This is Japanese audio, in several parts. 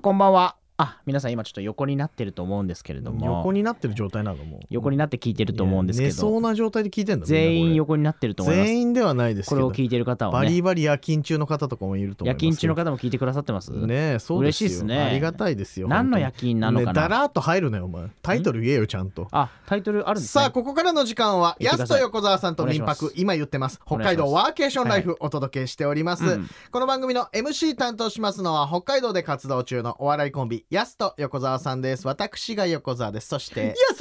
こんばんは。あ、皆さん今ちょっと横になってると思うんですけれども、横になってる状態なのもう。横になって聞いてると思うんですけいや寝そど、うな状態で聞いてんだ全員横になってると思います。全員ではないですけど。これを聞いてる方はバリね、バリ夜勤中の方とかもいると思い夜ます。勤中の方も聞いてくださってます。ねえそうですよ。嬉しいっすね。ありがたいですよ何の夜本勤なのかな。だらーっと入るなよお前。タイトル言えよちゃんと。あ、タイトルあるんですね。さあここからの時間はやすと横澤さんと民泊今言ってます。北海道ワーケーションライフお届けしております、うん。この番組の MC 担当しますのは北海道で活動中のお笑いコンビやすと横澤さんです。私が横澤です。そしてやすー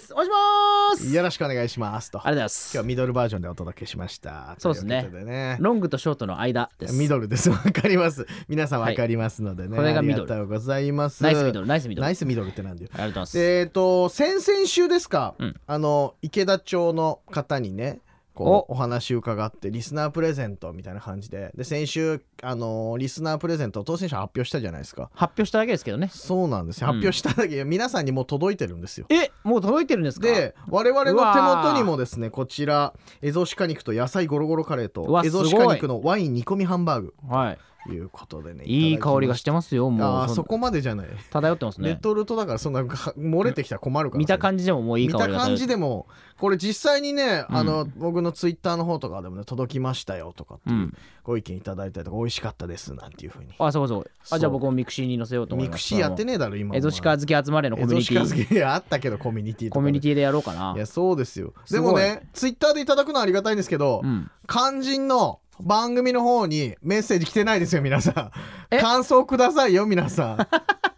です。お願いします。よろしくお願いしますと。ありがとうございま今す日は。ミドルバージョンでお届けしました。そうですね。ね。ロングとショートの間です。ミドルです。わかります。皆さんわかりますのでね、これがミドル。ありがとうございます。ナイスミドル、ナイスミドル。ありナイスミドルってなんだよ。がとうございます。えっ、と先々週ですか、うん。あの池田町の方にねこうお。話伺ってリスナープレゼントみたいな感じで。で先週あのリスナープレゼントを当選者発表したじゃないですか。発表しただけですけどね。そうなんですよ。うん。発表しただけ、皆さんにもう届いてるんですよ。え、もう届いてるんですか？で我々の手ー元にもですねこちらエゾシカ肉と野菜ゴロゴロカレーとエゾシカ肉のワイン煮込みハンバーグ。はい。ということでねいい香りがしてまますよ。もうそこまでじゃない、漂ってますね。レトルトだからそんなは漏れてきたら困るから見た感じでももういい見香りがた感じで。でもこれ実際にね、うんあの僕のツイッターの方とかでもね届きましたよとかってう。いうんご意見いただいたりとか美味しかったですなんていうふうにあ、そうそう。あ、じゃあ僕もミクシーに載せようと思います。ミクシーやってねえだろ今エゾシカ好き集まれのコミュニティ。エゾシカ好きあったけどコミュニティコミュニティでやろうかな。いやそうですよでもねツイッターでいただくのはありがたいんですけど、うん。肝心の番組の方にメッセージ来てないですよ皆さえ？ん感想くださいよ皆さん。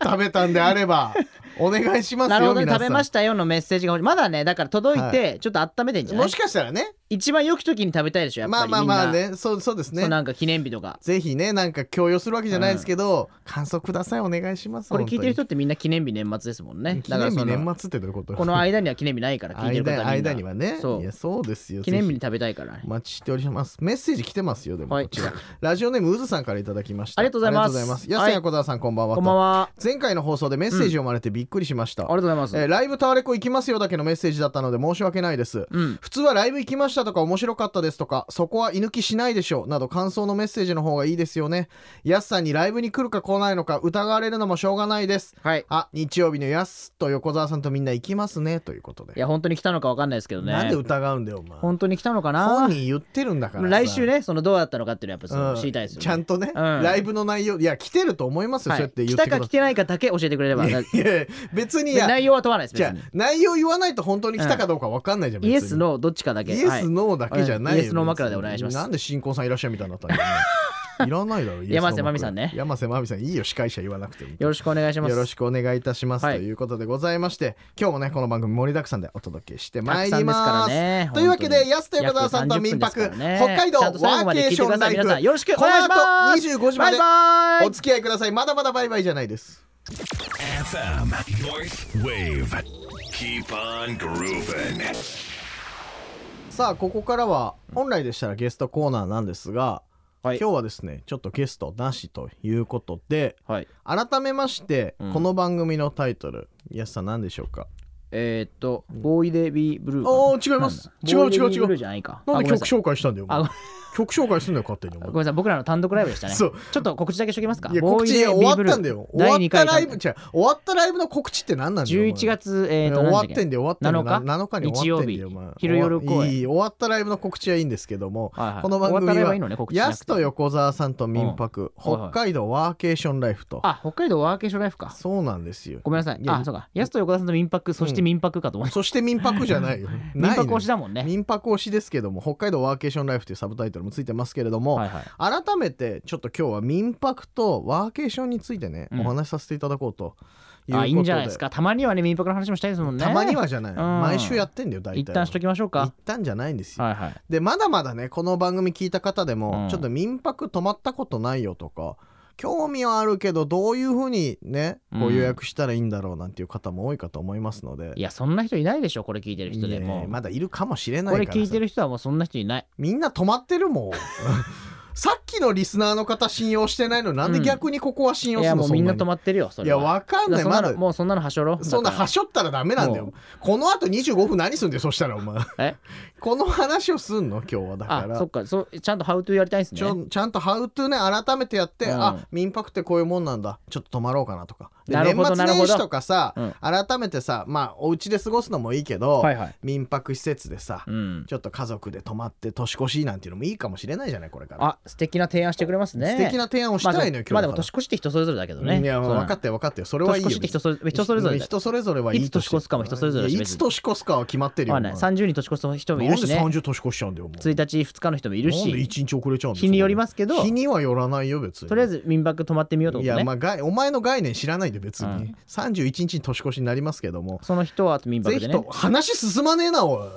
食べたんであればお願いしますよなるほど食べましたよのメッセージがまだねだから届いてちょっと温めてんじゃない、もしかしたらね。一番良き時に食べたいでしょやっぱり。まあまあまあねそうそうですね。なんか記念日とか。ぜひねなんか強要するわけじゃないですけど、感想くださいお願いしますこれ聞いてる人本ってみんな記念日年末ですもんね。記念日年末ってどういうこと？この間には記念日ないから聞いてる方間にはね。そう。いやそうですよ記念日に食べたいからね。お待ちしております。メッセージ来てますよでもはい。こちら、ラジオネームうずさんからいただきました。ありがとうございます。安谷小沢さんこんばんはこんばんは前回の放送でメッセージ読まれてびっくりしました、ありがとうございます、えーライブタワレコ行きますよだけのメッセージだったので申し訳ないです。うん。普通はライブ行きましたとか面白かったですとかそこは居抜きしないでしょうなど感想のメッセージの方がいいですよね。やすさんにライブに来るか来ないのか疑われるのもしょうがないです。はい。あ日曜日のやすと横澤さんとみんな行きますねということで。いや本当に来たのか分かんないですけどね。なんで疑うんだよお前。本当に来たのかな？本人言ってるんだからさ。来週ねそのどうだったのかっていうのはやっぱそのうん。知りたいですよね、ちゃんとね、うん。ライブの内容いや来てると思いますよ、はい。そうやって言来たってくださか来てないかだけ教えてくれれば。いやいや別に内容は問わないですじゃ内容言わないと本当に来たかどうかわかんないじゃん、イエスノーどっちかだけ。イエはい。スノーだけじゃないよ、イエスノー枕でお願いします。なんで新婚さんいらっしゃるみたいになったん いらないだろ山瀬まみさんね。山瀬まみさんいいよ司会者言わなくても。よろしくお願いします。よろしくお願いいたします、はい。ということでございまして今日もねこの番組盛りだくさんでお届けしてまいりたくさんですからますねというわけで安手横澤さんと民泊、約30分ですからね。北海道ワーケーションライださい。皆さんよろしくおフこの願いします。後25時までお付き合いください。まだまだバイバイじゃないです FM North Wave. Keep on grooving. さあここからは本来でしたらゲストコーナーなんですが、はい。今日はですねちょっとゲストなしということではい。改めまして、うん。この番組のタイトル安さん何でしょうか？えーっとボーイデビーブルーかな。おー違います。なんだ違う違う違うボーイデビーブルーじゃないか。なんで曲紹介したんだよお前。あご曲紹介すんだよ勝手にごめんなさい僕らの単独ライブでしたね。そう。ちょっと告知だけしときますか？いや告知終わったんだよ。終わ第2った回ライブ違う。終わったライブの告知って何なんだよお前。11月えーっと終わってんだよ終わってんだよ。7日？な7日に終わってんだよ昼夜公演。いい終わったライブの告知はいいんですけども、はいはい。この番組はやすと横澤さんと民泊、うん。はい北はい。海道ワーケーションライフと。あ北海道ワーケーションライフか。そうなんですよ。ごめんなさい。あそうか。やすと横田さんと民泊そして民泊かと思いましそして民泊じゃないよ。た 民泊推しだだもんね。民泊推しですけども北海道ワーケーションライフというサブタイトルもついてますけれども、はいはい。改めてちょっと今日は民泊とワーケーションについてね、うん。お話しさせていただこうとあいいんじゃないですか。たまにはね民泊の話もしたいですもんね。たまにはじゃない、ん。毎週やってんだよ大体一旦しときましょう一か旦じゃないんですよ、はいはい。でまだまだねこの番組聞いた方でも、うん。ちょっと民泊泊まったことないよとか興味はあるけどどういうふうにねこう予約したらいいんだろうなんていう方も多いかと思いますので、いやそんな人いないでしょこれ聞いてる人でも。まだいるかもしれないからさ。これ聞いてる人はもうそんな人いない。みんな泊まってるもん さっきのリスナーの方信用してないのになんで逆にここは信用するの、もうみんな止まってるよそにいやわかんない。まだのもうそんなのはしょろ？そんなだから。はしょったらダメなんだよ。もこのあと25分何すんだよそしたらお前。え？この話をすんの？今日はだから。あそっか。そうちゃんとハウトゥーやりたいんですちょねちゃんと「ハウトゥーね改めてやって、うん。あ民泊ってこういうもんなんだ。ちょっと泊まろうかなとか。でなるほど年末年始とかさ、うん。改めてさまあお家で過ごすのもいいけど、はいはい。民泊施設でさ、うん。ちょっと家族で泊まって年越しなんていうのもいいかもしれないじゃないこれから、あ素敵な提案してくれますね。素敵な提案をしたいのよ、今日まあまあでも年越しって人それぞれだけどね。いや分かったよ分かったよそれはいいよ。年越しって人それ人それぞれだ人それぞれはいいいつ年越すかも人それぞれいつ年越すかは決まってるよ、まあねお前30に年越す人もいなんでるしね30年越しちゃうんだよもう。1日2日の人もいるなんでし1日遅れちゃうんだよ日によりますけど。日にはよらないよ別に。とりあえず民泊泊まってみようっていことねやまあお前の概念知らないで別に、うん。31日に年越しになりますけども。その人はあと民泊でね。ぜひと話進まねえなおい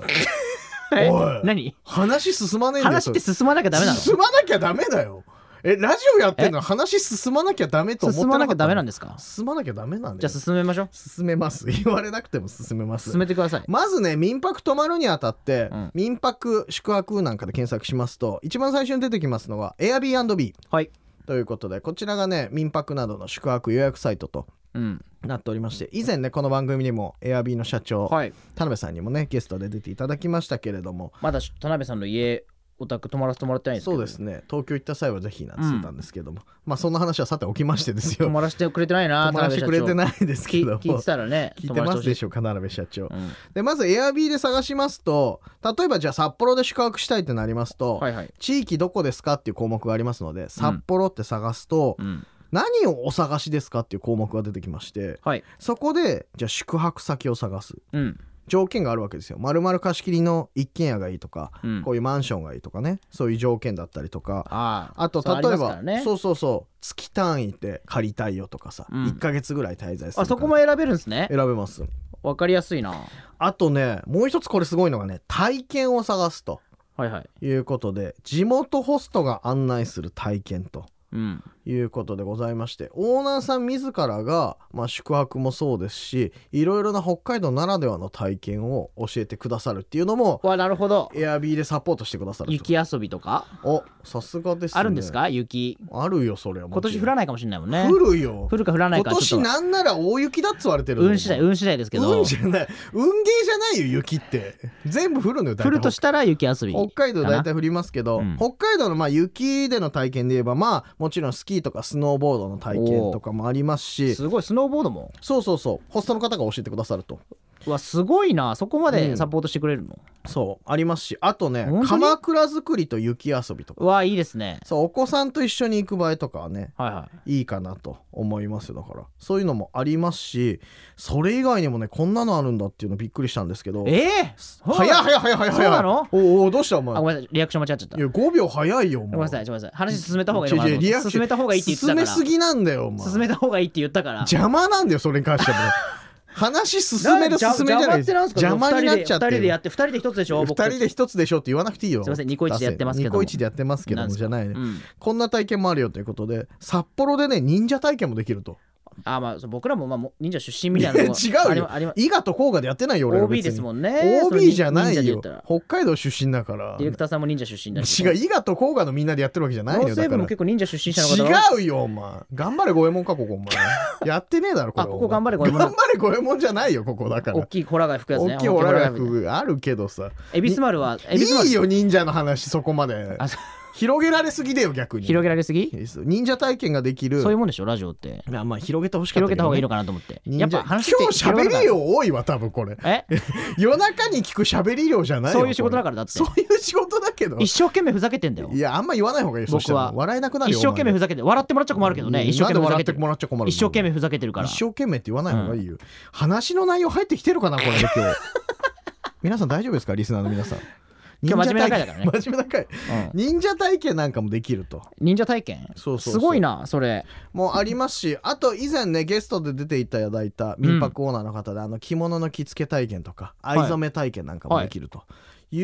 え何？話進まねえんだよ話って進まなきゃダメなの？進まなきゃダメだよ。えラジオやってんの？話進まなきゃダメと思って進まなきゃダメなんでですか？進まなきゃダメなんだよ。じゃあ進めましょう。進めます。言われなくても進めます。進めてください。まずね民泊泊まるにあたって、うん。民泊宿泊なんかで検索しますと一番最初に出てきますのが Airbnb はい。ということでこちらがね民泊などの宿泊予約サイトとうん。なっておりまして以前ねこの番組にも Airb の社長、はい。田辺さんにもねゲストで出ていただきましたけれどもまだ田辺さんの家お宅泊まらせてもらってないんですそうですね。東京行った際はぜひなんて言ってたんですけども、まあそんな話はさておきましてですよ。泊まらせてくれてないな泊まらせてくれていないですけども。聞いてたらね聞いてますでょしょうか田辺社長、うんでまず Airb で探しますと例えばじゃあ札幌で宿泊したいってなりますと、はいはい地域どこですかっていう項目がありますので札幌って探すと、うん何をお探しですかっていう項目が出てきましてはい。そこでじゃあ宿泊先を探す。うん。条件があるわけですよ。丸々貸し切りの一軒家がいいとか、うん。こういうマンションがいいとかね。そういう条件だったりとか。あああと例えばありますからね。そうそうそう。月単位で借りたいよとかさ、うん。1ヶ月ぐらい滞在するあそこも選べるんですね。選べます。わかりやすいな。あとねもう一つこれすごいのがね体験を探すとはいはい。いうことで地元ホストが案内する体験と。うんいうことでございましてオーナーさん自らが、まあ、宿泊もそうですしいろいろな北海道ならではの体験を教えてくださるっていうのもわなるほど。Airb でサポートしてくださると雪遊びとか？おさすがですね。あるんですか？雪。あるよそれは今年降らないかもしれないもんね。降るよ。降るか降らない今かちょっと年なんなら大雪だっつわれてるの運次第運次第ですけど。運じゃない運ゲーじゃないよ雪って。全部降るのよ降るとしたら雪遊び北海道大体降りますけど、うん。北海道のまあ雪での体験で言えばまあもちろんスキーとかスノーボードの体験とかもありますし。すごい。スノーボードも？そうそうそう。ホストの方が教えてくださると。うわすごいな。そこまうん。でサポートしてくれるの、そうありますしあとね本当に？鎌倉作りと雪遊びとか。うわいいですね。そうお子さんと一緒に行く場合とかはねはいはい。いいかなと思いますよだから。そういうのもありますしそれ以外にもねこんなのあるんだっていうのびっくりしたんですけど。ええ早い早い早い早い。そうなの？おうおうどうしたお前？あごめんなさいリアクション間違っちゃった。いや5秒早いよごめんなさいごめんなさい話進めた方がいいのかなと思って違う違うリアクション進めた方がいいって言ってたから。進めすぎなんだよお前。進めた方がいいって言ったから。邪魔なんだよそれに関しても 話進める進めじゃない邪魔になっちゃって二人でやるって二人で一つでしょ？二僕。たち人で一つでしょって言わなくていいよ。すいませんニコイチでやってますけど。もニコイチでやってますけどもじゃない。ねうんこんな体験もあるよということで札幌でね忍者体験もできるとあまあ僕らもまあも忍者出身みたいなとこ 違うよ。ありま伊賀と甲賀でやってないよ俺は別 OB にですもんね。OB じゃないよ。北海道出身だから。ディレクターさんも忍者出身だし違う伊賀と甲賀のみんなでやってるわけじゃないよだから。結構忍者出身者の方。が違うよお前。頑張れ五右衛門かここお前。やってねえだろこれあここ頑張れ五右衛門。頑張れ五右衛門じゃないよここだから。大きいホラガイ吹くやつね大きいホラガイ吹くフあるけどさ。エビスマルはエビスマルいいよ忍者の話そこまで。あ広げられすぎだよ逆に。広げられすぎ？忍者体験ができる。そういうもんでしょラジオって。いやまあ広げてほしかったね、広げた方がいいのかなと思って。やっぱ話今日喋り量多い。わ多分これ。え？夜中に聞く喋り量じゃないよそういう仕事だからだって。そういう仕事だけど。一生懸命ふざけてんだよ。いやあんま言わない方がいい僕は。笑えなくなるよ一生懸命ふざけて笑ってもらっちゃ困るけどね一生懸命ふざけて一生懸命ふざけてるから。一生懸命って言わない方がいいよ、話の内容入ってきてるかなこれで今日。皆さん大丈夫ですか？リスナーの皆さん今日真面目な回だからね。真面目な回。うん。忍者体験なんかもできると。忍者体験？そうそうすごいなそれ。もうありますしあと以前ねゲストで出ていただいた民泊オーナーの方で、あの着物の着付け体験とかい。藍染め体験なんかもできると、い、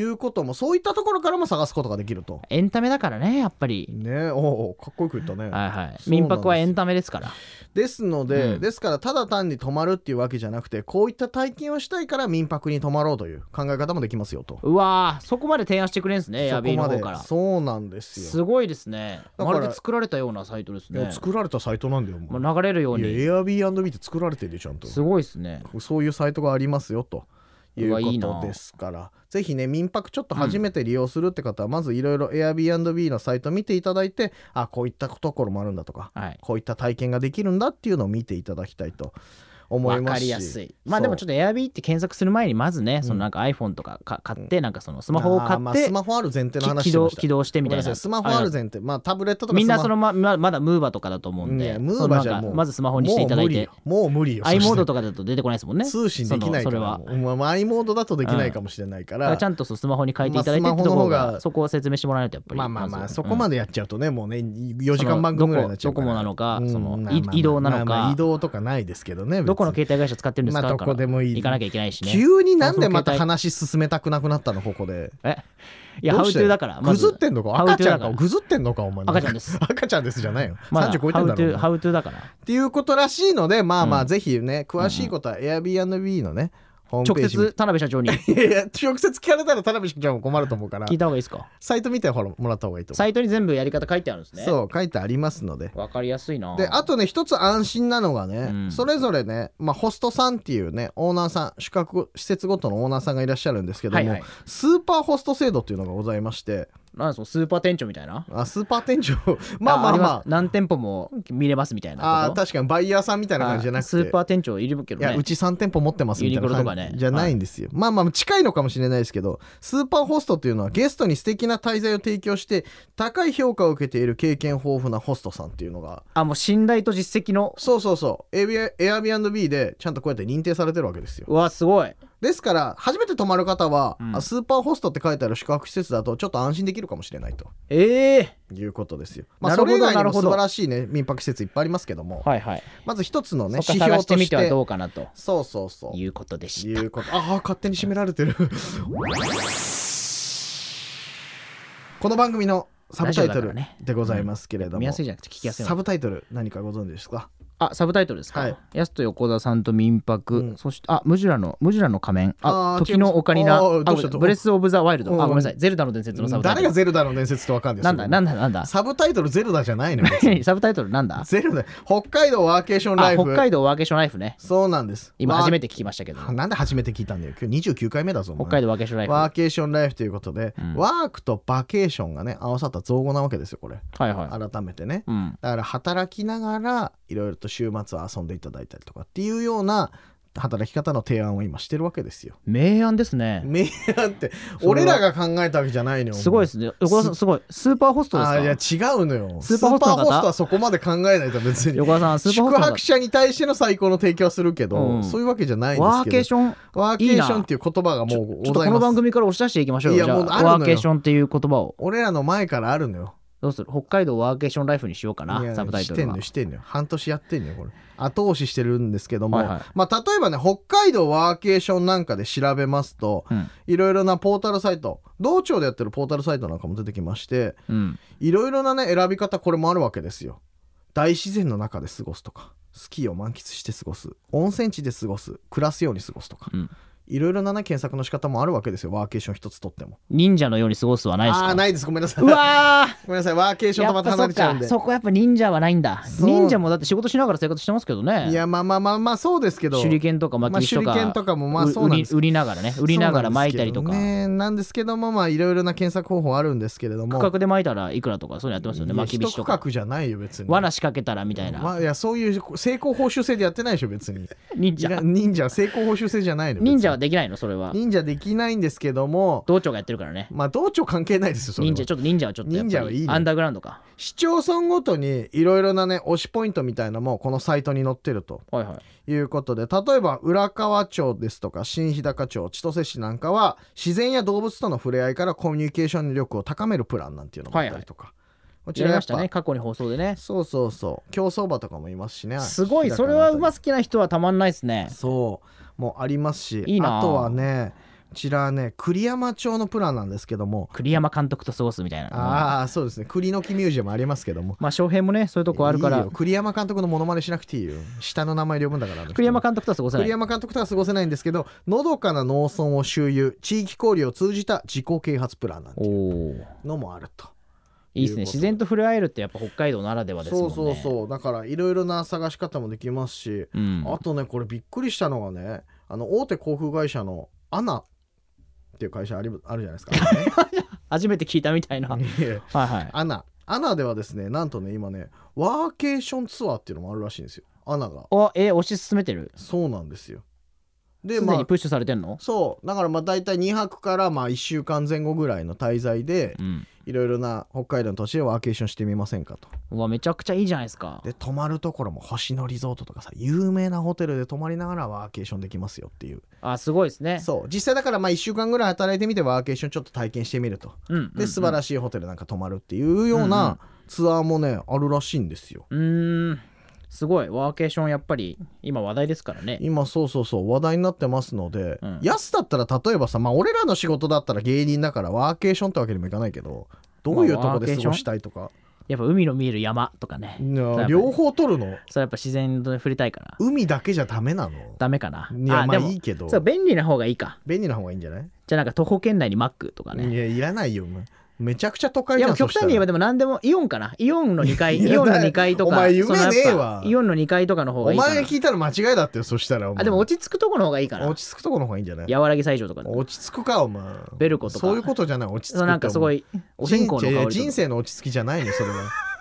うこともそういったところからも探すことができると。エンタメだからねやっぱり。ねおおかっこよく言ったね、はいはい。す民泊はエンタメですから。ですので、うん。ですからただ単に泊まるっていうわけじゃなくてこういった体験をしたいから民泊に泊まろうという考え方もできますよと。うわーそこまで提案してくれるんですねエアビーの方から。そうなんですよ。すごいですね。まるで作られたようなサイトですね。作られたサイトなんだよ。まあ流れるよういにや Airbnb って作られてるでちゃんと。すごいですね。そういうサイトがありますよと。いうことですから。ぜひね民泊ちょっと初めて利用するって方は、まずいろいろ Airbnb のサイト見ていただいてあこういったところもあるんだとかはい。こういった体験ができるんだっていうのを見ていただきたいと思いわかますし。りやすい。まあでもちょっとエアビーって検索する前にまずねそのなんか iPhone とかか買ってなんかそのスマホを買ってスマホある前提のき話起動起動してみたいな。スマホある前提。まあタブレットとかみんなそのまままだムーバとかだと思うんでムーバじゃまずスマホにしていただいて。もう無理よ。i モードととかだと出てこないですもんね。通信できないから。それは。i モードだとできないかもしれないから、ちゃんとスマホに書いていただいてまあってとこががそこを説明してもらわないとやっぱりまあまあまあず。そこまでやっちゃうとねもうね4時間番組ぐらいになっちゃうから。どこどこなのかうん。その移動なのか。移動とかないですけどねどこの携帯会社使ってるんですか、まあどこでもいい。行かなきゃいけないしね。急になんでまた話進めたくなくなったの？ここで。え？いやハウトゥーだからぐずってんのか？赤ちゃんか？ぐずってんのかお前。赤ちゃんです。赤ちゃんですじゃないよ。まだ30超えてんだろハウトゥーだから。っていうことらしいのでまあまあうん。ぜひね詳しいことは Airbnb のねホームページ直接田辺社長に。いやいや直接聞かれたら田辺社長も困ると思うから。聞いた方がいいですか？サイト見てほらもらった方がいいと思サイトに全部やり方書いてあるんですね。うそう書いてありますので。わかりやすいな。であとね一つ安心なのがね、うん。それぞれね、まあ、ホストさんっていうねオーナーさん宿泊施設ごとのオーナーさんがいらっしゃるんですけども、はいはい。スーパーホスト制度っていうのがございましてなんですかスーパー店長みたいな？あスーパー店長。まあまあります。何店舗も見れますみたいあなあー確かに。バイヤーさんみたいな感じじゃなくて。スーパー店長いるけどね。いやうち3店舗持ってますみたいなユニクロとかね。感じじゃないんですよ、まあまあ近いのかもしれないですけどスーパーホストっていうのはゲストに素敵な滞在を提供して高い評価を受けている経験豊富なホストさんっていうのが。あもう信頼と実績の？そうそうそう。Airbnb でちゃんとこうやって認定されてるわけですよ。うわすごいですから初めて泊まる方は、うん。あスーパーホストって書いてある宿泊施設だとちょっと安心できるかもしれないと。ええ。いうことですよ。まあそれ以外にも素晴らしいね民泊施設いっぱいありますけども、はいはい。まず一つのね指か探してみてはどうかなと。そうそうそう。いうことでした。いうこと。ああ勝手に締められてる。この番組のサブタイトルでございますけれども、見やすいじゃなくて聞きやすいのサブタイトル何かご存知ですか？あサブタイトルですか、はい。やすと横田さんと民泊、うん。そしてあムジュラのムジュラの仮面。あ時のオカリナ。ブレス・オブ・ザ・ワイルド、うん。あごめんなさい。ゼルダの伝説のサブタイトル。誰がゼルダの伝説ってわかんないなんだなんだなんだ？サブタイトルゼルダじゃないの サブタイトルなんだ？ゼルダ。北海道ワーケーションラあイフ。北海道ワーケーションライフね。そうなんです。て今初めて聞きましたけど。なんで初めて聞いたんだよ？今日29回目だぞ北海道ワーケーションライフ。ワーケーションライフということで、うん。ワークとバケーションがね合わさった造語なわけですよこれ。はいはい、改めてね。うん、だから働きながらいろいろと週末は遊んでいただいたりとかっていうような働き方の提案を今してるわけですよ。明暗ですね。名案って俺らが考えたわけじゃないのよ。すごいですね。横田さんすごい。スーパーホストですか？あいや違うのよ。スーパーホストはそこまで考えないと別に。横田さんスーパー宿ホストの泊者に対しての最高の提供はするけど、うん。そういうわけじゃないんですけど。ワーケーション？ワーケーションっていう言葉がもうございますとこの番組から押し出していきましょういやもうあるのよ。ワーケーションっていう言葉を。俺らの前からあるのよどうする？北海道ワーケーションライフにしようかいやなサブタイトルは。してんのよしてんのよ。半年やってんのよこれ。後押ししてるんですけども、はいはい。まあ例えばね北海道ワーケーションなんかで調べますとうん。いろいろなポータルサイト道庁でやってるポータルサイトなんかも出てきましてうん。いろいろなね選び方これもあるわけですよ。大自然の中で過ごすとかスキーを満喫して過ごす温泉地で過ごす暮らすように過ごすとか。うんいろいろなね検索の仕方もあるわけですよ。ワーケーション一つとっても。忍者のように過ごすはないですか？あないです。ごめんなさい。うわー！ごめんなさい。ワーケーションとまた離れちゃうんで。そこやっぱ忍者はないんだ。忍者もだって仕事しながら生活してますけどね。いやまあまあまあまあそうですけど。手裏剣とか巻き石とか,、まあ手裏剣とかもまあうそうなんです。売りながらね売りながら巻いたりとか、なんですけどもまあいろいろな検索方法あるんですけれども。区画で巻いたらいくらとかそういうのやってますよね。巻き石とか。一区画じゃないよ別に。罠仕掛けたらみたいな、まあいやそういう成功報酬制でやってないでしょ別に。忍者。忍者は成功報酬制じゃないの忍者は別できないの？それは。に忍者できないんですけども道長がやってるからね。まあ道庁関係ないですよそれは。忍者ちょっと忍者はちょっと忍者はいいね。りアンダーグラウンドか。市町村ごとにいろいろなね推しポイントみたいなのもこのサイトに載ってると。はいはい。いうことで例えば浦河町ですとか新日高町千歳市なんかは自然や動物との触れ合いからコミュニケーション力を高めるプランなんていうのもあったりとか、こちやりましらやっぱたね過去に放送でね。そうそうそう。競走馬とかもいますしね。すごい。それは馬す好きな人はたまんないですね。そうもうありますしいいなあ。とはねちらね栗山町のプランなんですけども。栗山監督と過ごすみたいな。ああそうですね。栗の木ミュージアムありますけども。まあ翔平もねそういうとこあるから。いいよ。栗山監督のモノマネしなくていいよ。下の名前で呼ぶんだから栗山監督とは過ごせない。栗山監督とは過ごせないんですけどのどかな農村を周遊地域交流を通じた自己啓発プランなんておいうおのもあるといいですね。自然と触れ合えるってやっぱ北海道ならではですもんね。そうそうそう。だからいろいろな探し方もできますし、うん。あとねこれびっくりしたのがねあの大手航空会社のアナっていう会社ありあるじゃないですか、初めて聞いたみたいな。はいはい。アナ。アナではですねなんとね今ねワーケーションツアーっていうのもあるらしいんですよ。アナが。おえ推し進めてる？そうなんですよ。ですまあプッシュされてんの？そう。だからまあ大体2泊からまあ1週間前後ぐらいの滞在でうんいろいろな北海道の土地でワーケーションしてみませんかと。うわめちゃくちゃいいじゃないですか。で泊まるところも星野リゾートとかさ有名なホテルで泊まりながらワーケーションできますよっていう。あすごいですね。そう。実際だからまあ1週間ぐらい働いてみてワーケーションちょっと体験してみると。うんで素晴らしいホテルなんか泊まるっていうよううんうんなツアーもねあるらしいんですよ。うーんすごい。ワーケーションやっぱり今話題ですからね。今そうそうそう話題になってますので、うん。安だったら例えばさまあ俺らの仕事だったら芸人だからワーケーションってわけにもいかないけどどういうとこで過ごしたいとか、やっぱ海の見える山とかね。両方取るの？それやっぱ自然と触れたいから。海だけじゃダメなの？ダメかな。いやまあいいけど。そう便利な方がいいか。便利な方がいいんじゃない？じゃあなんか徒歩圏内にマックとかね。いやいらないよめちゃくちゃ都会いやじゃんもう極端に言えばそでも何でもイオンかなイオンの2階 いやイオンの2階とかお前夢そのやっぱねえわ。イオンの2階とかの方がいいか前が聞いたら間違いだってよそしたらお前。あでも落ち着くとこの方がいいかな落ち着くとこの方がいいんじゃない？和らぎ斎場とか。落ち着くかお前。ベルコとか。そういうことじゃない落ち着くそうなんかすごいいお線香の香りとか。人生の落ち着きじゃないのそれは。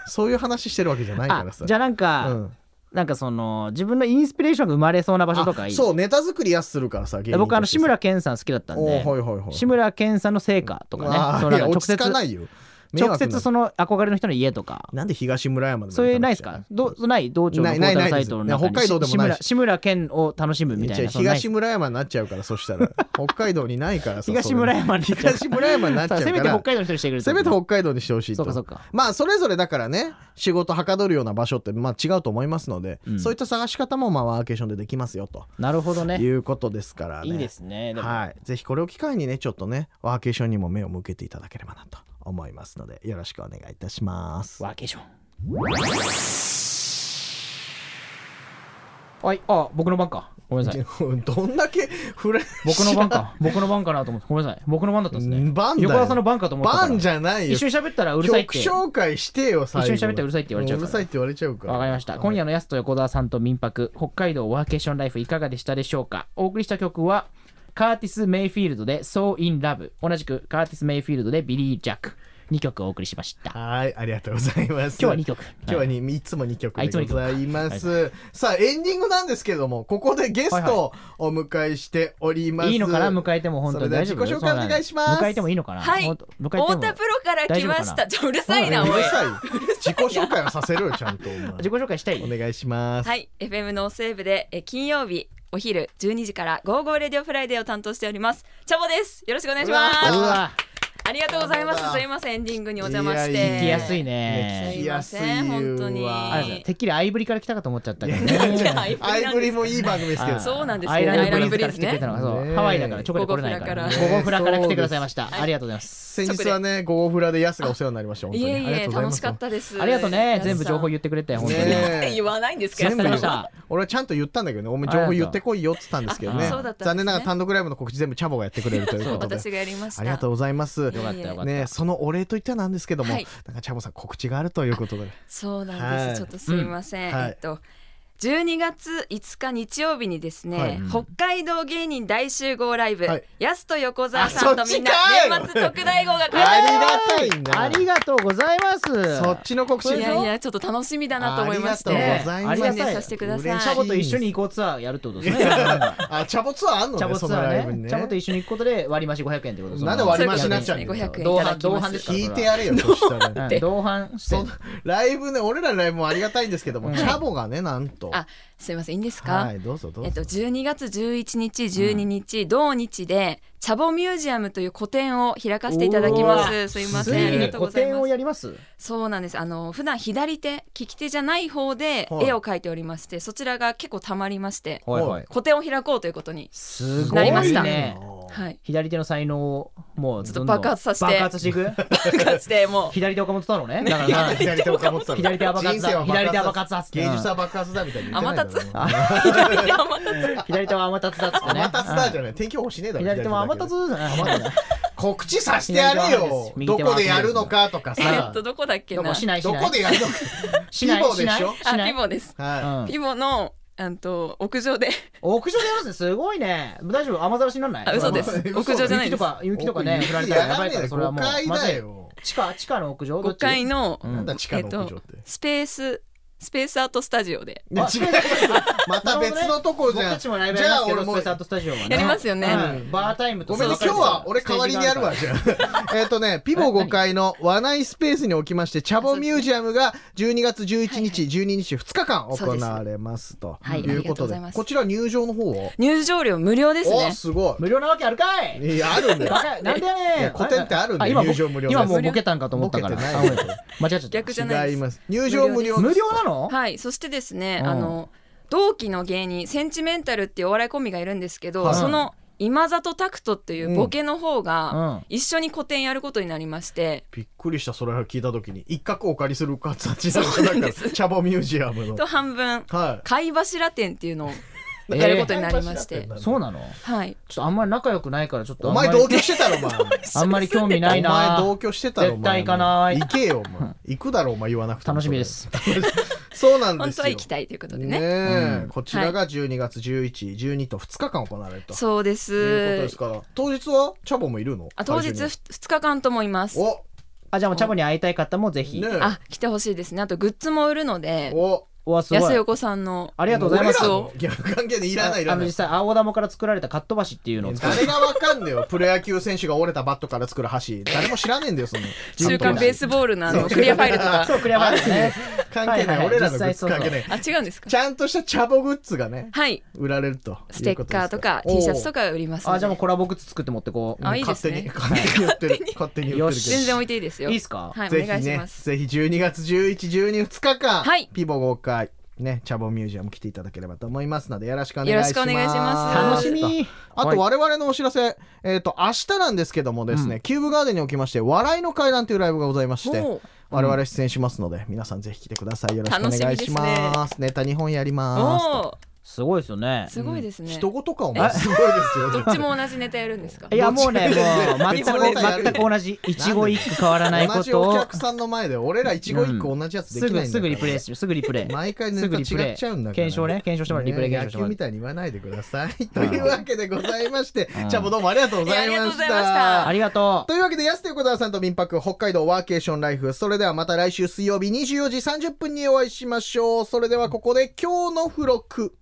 そういう話してるわけじゃないかあらさ。じゃあなんか、うんなんかその自分のインスピレーションが生まれそうな場所とかがいい？あそうネタ作りやすするからさ僕あの志村けんさん好きだったんおでーはいはいはい志村けんさんの成果とかね。そうなんか直いや落ち着か接ないよ。迷直接その憧れの人の家とか。なんで東村山でもそういうないです行か？どうない？道庁のないないサイトの中に。北海道でもないし。志村志村けんを楽しむみたいな東村山になっちゃうからそしたら。北海道にないからさ東村山に。東村山になっちゃうせめてから北海道の人にしてくれるせめて北海道にしてほしいと。そうかそうか。まあそれぞれだからね仕事はかどるような場所ってまあ違うと思いますので、うん。そういった探し方もまあワーケーションでできますよと。なるほどね。いうことですからね。いいですねはい。ぜひこれを機会にねちょっとねワーケーションにも目を向けていただければなと思いますのでよろしくお願いいたします。ワーケーション。はいあ僕の番か。ごめんなさい。どんだけフレ僕の番か。僕の番かなと思って。ごめんなさい。僕の番だったんですね。番だよ。横田さんの番かと思ったから。バンじゃないよ。一緒に喋ったらうるさいって。曲紹介してよ最後。一緒に喋ったらうるさいって言われちゃうから。るさいって言われちゃうから。わかりました。今夜のやすと横澤さんと民泊、北海道ワーケーションライフいかがでしたでしょうか。お送りした曲は、カーティス・メイフィールドで So in Love。同じくカーティス・メイフィールドでビリー・ジャック。2曲お送りしました。はいありがとうございます今日は2曲。今日ははいにいつも2曲でございます。さあエンディングなんですけれどもここでゲストをお迎えしております。いいのかな？迎えても本当に大丈夫？それでは自己紹介お願いします迎えてもいいのかな？はい太田プロから来ました。ちょうるさいな。うるさい。自己紹介はさせろよちゃんと 自己紹介したいお願いします。はい、FM の西部でえ金曜日お昼12時からゴーゴーレディオフライデーを担当しております。チャボです。よろしくお願いします。ありがとうございます。す。いません、エンディングにお邪魔しいやいやて。聞きやすいね。すいません、本当に。てっきりアイブリから来たかと思っちゃったけどいやいねや アイブリもいい番組ですけど。あ。そうなんですよ。アイランドブリーね来てくれたのがそう。ねハワイだからチョコで来れないからゴゴフラから来てくださいましたありがとうございます。先日はね、ゴゴフラでヤスがお世話になりました。本当に。いえいありがえ、とうございます楽しかったです。ありがとうね。全部情報言言ってくれて本当に。ね言わないんですけど。俺はちゃんと言ったんだけどね、お前情報言ってこいよって言ったんですけどね。残念ながら単独ライブの告知全部チャボがやってくれるということで。私がやりました。ありがとうございます。よかったよかった。ね、そのお礼といってはなんですけども、はい。なんかチャボさん告知があるということで。そうなんです、はい。ちょっとすみません、うん。はい。えっと12月5日日曜日にですね、はい。北海道芸人大集合ライブ、はい。やすと横澤さんとみんな年末特大号があ開催。りがたいんだ。ありがとうございます。そっちの告知いやいやちょっと楽しみだなと思いまして。ありがとうございます。宣伝させてください。チャボと一緒に行こうツアーやるってことですね。あ、チャボツアーあんのチャね、そのボツアーね。ライブにね。チャボと一緒に行くことで割増500円ってことですなんで割増になっちゃうんだよそういうことですね500円同伴同伴です聞いてやれよ、そしたら。うん同伴して。ライブね、俺らのライブもありがたいんですけども、チャボがね、なんと。あすいませんいいんですか、はい、どうぞどうぞ。えっと、12月11日12日、同日でチャボミュージアムという個展を開かせていただきまおすすいまつせん。ありがとうございます。やります？そうなんです。あの普段左手利き手じゃない方ではい。絵を描いておりまして、そちらが結構たまりましてはいはい。個展を開こうということにないりました。ね。はい。左手の才能をもうちょっと爆発させて。爆発していく？感じでもう。左手岡本太郎ね？だからな左手をかもった左手は爆発だ左手は爆発だ芸術は爆発だみたいに言ってな 左手は天達だっつってね天達だじゃない天気予報しねえだろ左手は天達じゃない告知させてやれよ。どこでやるのかとかえさっとどこだっけな？どこしないしどない。こでやるのか。しないピボでしょピボです。はうん。ピボのあんと屋上で。屋上でやるんですねすごいね。大丈夫？雨ざらしになんない？あ嘘です。嘘屋上じゃないです。雪とか雪とかね奥降られたらやばいからそれはもう。5階まずい。だよ地下地下の屋上？どっ5ち階のうん。なんだ地下えっとの屋上って。スペーススペースアートスタジオで。ね違う。また別のとこじゃん。僕たちもライブやりますけどスペースアートスタジオやりますよね。うん。バータイムとごめんね今日は俺代わりにやるわじゃあ。えっとねピボ5階の和内スペースにおきましてチャボミュージアムが12月11日12日2日間行われますとはいいうことで。い。ます。こちら入場の方を入場料無料ですおねすご無料なわけあるかい。いいやあるんだよなんでやいねん。や古典ってあるんだよ今入場無料今もうボケたんかと思ったから。間違っちゃった。逆じゃない違います。入場無料無料なの？はいそしてですねうん。あの同期の芸人センチメンタルっていうお笑いコンビがいるんですけど、はい。その今里タクトっていうボケの方がうん。一緒に個展やることになりまして、びっくりしたそれを聞いた時に。一角お借りする形だったかチャボミュージアムの。と半分。はい。貝柱展っていうのをやることになりまして、そうなの？はい。ちょっとあんまり仲良くないからちょっとおあんまり前同居してたろお前。あんまり興味ないお前な同居してたろお前。絶対行かない。行けよお前。行くだろお前言わなくても。楽しみです。そうなんですよ。本当は行きたいということでね。ねえ。うん。こちらが12月11、12と2日間行われると。そうでいうことですすから。当日はチャボもいるの？あ当日会場に。2日間ともいます。お。あじゃあもうチャボに会いたい方もぜひ。ねえ。あ来てほしいですね。あとグッズも売るので。お。うわすごい。安横さんの。ありがとうございます。逆関係でいらないいらないあの実際青玉から作られたかっ飛ばしっていうのを。誰がわかんねえよ。プロ野球選手が折れたバットから作る箸誰も知らねえんだよその。週刊ベースボールのあのクリアファイルとか。そうクリアファイルですね関係ない、はいはい俺らのグッズ実際そうそう。関係ないあ違うんですか？ちゃんとしたチャボグッズがねはい。売られるとステッカーとか T シャツとかか売りますので。あじゃあもうコラボグッズ作って持ってこう。あいいですね。勝手に勝手に売ってる。勝手に。売ってるけど。よし。全然置いていいですよ。いいっすか？はいおぜひね願いします。ぜひ12月1112日間、はい。ピボ5回ねチャボミュージアム来ていただければと思いますのでよろしくお願いします。よろしくお願いします。楽しみ。あと我々のお知らせ、えっ、と明日なんですけどもですね、キューブガーデンにおきまして笑いの会談というライブがございまして我々出演しますので、皆さんぜひ来てください。よろしくお願いします。ネタ2本やりますすごいですよね。すごいですね。人事かお前すごいですよどっちも同じネタやるんですか？いやもうねもう全く同じ一期一句変わらないことを。お客さんの前で俺ら一期一句同じやつですきないすぐリプレイする。すぐリプレイ。毎回ネタ違っちゃうんだ検証ね。検証してもらうリプレイね検証してもらう野球みたいに言わないでください。というわけでございましてうん。チャボどうもありがとうございましいやありがとう。ございましたたありがとというわけで安手横澤さんと民泊北海道ワーケーションライフ。それではまた来週水曜日24時30分にお会いしましょう。それではここで今日の付録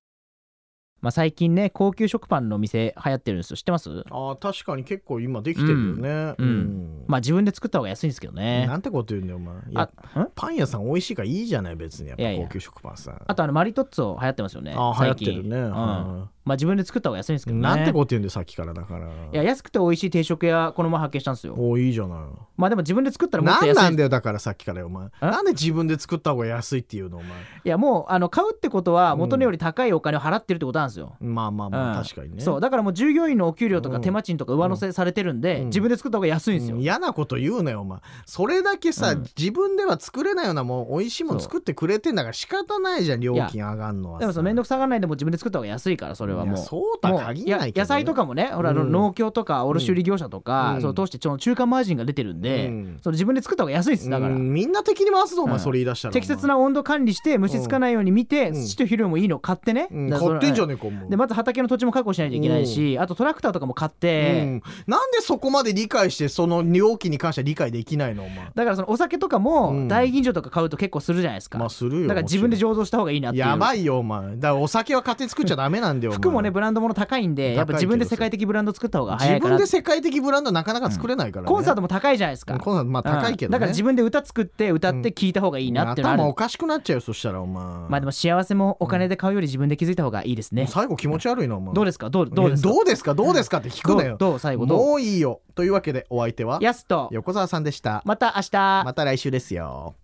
まあ最近ね高級食パンの店流行ってるんですよ。知ってます？あー確かに結構今できてるよね。うん。まあ自分で作った方が安いんですけどね。なんてこと言うんだよお前。あん？パン屋さん美味しいからいいじゃない別に。やっぱ高級食パンさん。あとあのマリトッツォ流行ってますよねあー流行ってるね。うん。はまあ自分で作った方が安いんですけどね。なんてこと言うんだよさっきからだから。いや安くて美味しい定食屋この前発見したんですよ。おーいいじゃない。まあでも自分で作ったらもっとなん安い。なんだよだからさっきからよお前。なんで自分で作った方が安いっていうのお前。いやもうあの買うってことは元値より高いお金を払ってるってことなんですよ、まあまあまあ、うん。確かにね。そうだからもう従業員のお給料とかうん。手間賃とか上乗せされてるんで、うん。自分で作った方が安いんですよ、うん。嫌なこと言うなよお前。それだけさ、うん。自分では作れないようなもん美味しいもんそう作ってくれてんだから仕方ないじゃん料金上がんのはさでもその面倒くさがらないでも自分で作った方が安いからそれはもう。そうとは限らないけど、ね、野菜とかもねほら、うん。農協とか卸売業者とか、うん。その通してちょの中間マージンが出てるんで、うん。その自分で作った方が安いですだから、うん。みんな敵に回すぞお前、うん。それ言い出したら。適切な温度管理して虫つかないように見て、うん。土と肥料もいいの買ってね、買ってんじゃねえかもうでまず畑の土地も確保しないといけないし、あとトラクターとかも買って、うん。なんでそこまで理解してその料金に関しては理解できないのお前。だからそのお酒とかうん。も大吟醸とか買うと結構するじゃないですか、まあするよだから自分でも醸造した方がいいなっていう。やばいよお前。だからお酒は勝手に作っちゃダメなんだよ 服もねブランドもの高いんでやっぱ自分で世界的ブランド作った方が早いかな自分で世界的ブランドなかなか作れないからね、コンサートも高いじゃないですか。コンサートまあ高いけどね、うんだから自分で歌作って歌って聴いた方がいいなってのある、頭おかしくなっちゃうよそしたらお前。まあでも幸せもお金で買うより自分で気づいた方がいいですね、最後気持ち悪いなお前。どうですか？どうどうですか？どうですか？どうですか？って聞くなよ。どう最後どう？もういいよ。というわけでお相手は？やすと。横澤さんでした。また明日。また来週ですよ